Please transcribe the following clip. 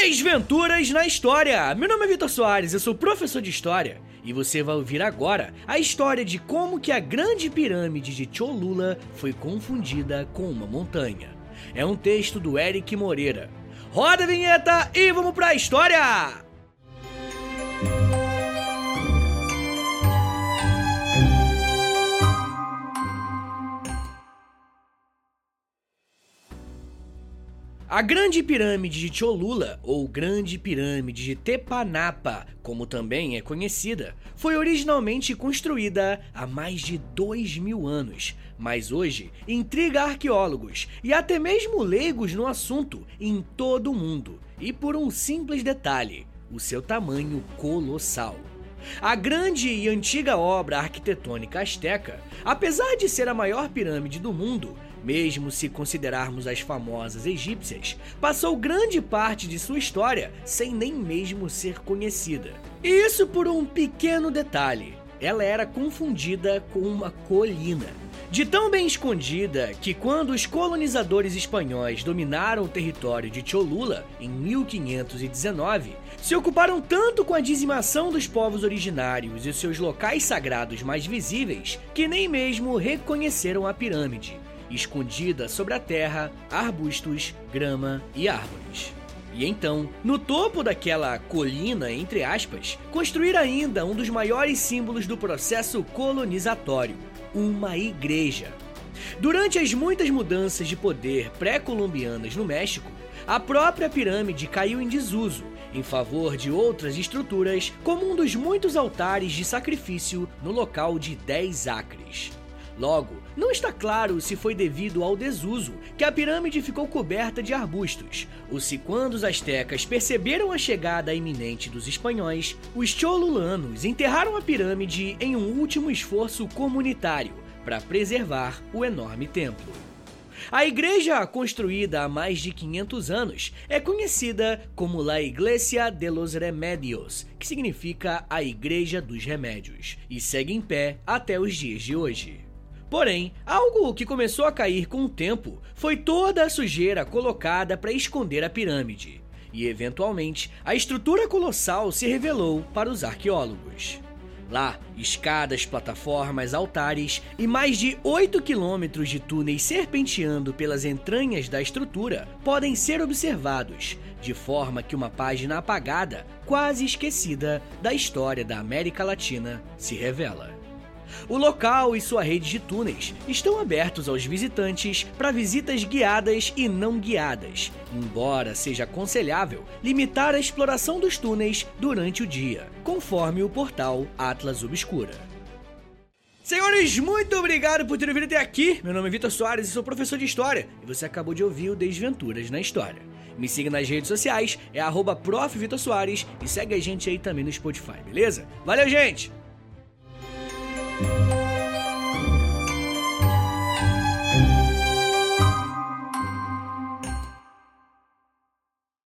Desventuras na História! Meu nome é Vitor Soares, eu sou professor de História e você vai ouvir agora a história de como que a grande pirâmide de Cholula foi confundida com uma montanha. É um texto do Eric Moreira. Roda a vinheta e vamos pra história! A Grande Pirâmide de Cholula, ou Grande Pirâmide de Tepanapa, como também é conhecida, foi originalmente construída há mais de dois mil anos, mas hoje intriga arqueólogos e até mesmo leigos no assunto em todo o mundo, e por um simples detalhe: o seu tamanho colossal. A grande e antiga obra arquitetônica asteca, apesar de ser a maior pirâmide do mundo, mesmo se considerarmos as famosas egípcias, passou grande parte de sua história sem nem mesmo ser conhecida. E isso por um pequeno detalhe: ela era confundida com uma colina. De tão bem escondida que, quando os colonizadores espanhóis dominaram o território de Cholula em 1519, se ocuparam tanto com a dizimação dos povos originários e seus locais sagrados mais visíveis que nem mesmo reconheceram a pirâmide escondida sobre a terra, arbustos, grama e árvores. E então, no topo daquela colina, entre aspas, construir ainda um dos maiores símbolos do processo colonizatório, uma igreja. Durante as muitas mudanças de poder pré-colombianas no México, a própria pirâmide caiu em desuso em favor de outras estruturas, como um dos muitos altares de sacrifício no local de 10 acres. Logo, não está claro se foi devido ao desuso que a pirâmide ficou coberta de arbustos, ou se quando os astecas perceberam a chegada iminente dos espanhóis, os cholulanos enterraram a pirâmide em um último esforço comunitário para preservar o enorme templo. A igreja, construída há mais de 500 anos, é conhecida como La Iglesia de los Remedios, que significa a Igreja dos Remédios, e segue em pé até os dias de hoje. Porém, algo que começou a cair com o tempo foi toda a sujeira colocada para esconder a pirâmide, e eventualmente a estrutura colossal se revelou para os arqueólogos. Lá, escadas, plataformas, altares e mais de 8 quilômetros de túneis serpenteando pelas entranhas da estrutura podem ser observados, de forma que uma página apagada, quase esquecida, da história da América Latina se revela. O local e sua rede de túneis estão abertos aos visitantes para visitas guiadas e não guiadas, embora seja aconselhável limitar a exploração dos túneis durante o dia, conforme o portal Atlas Obscura. Senhores, muito obrigado por terem vindo até aqui. Meu nome é Vitor Soares e sou professor de História, e você acabou de ouvir o Desventuras na História. Me siga nas redes sociais, é arroba e segue a gente aí também no Spotify, beleza? Valeu, gente!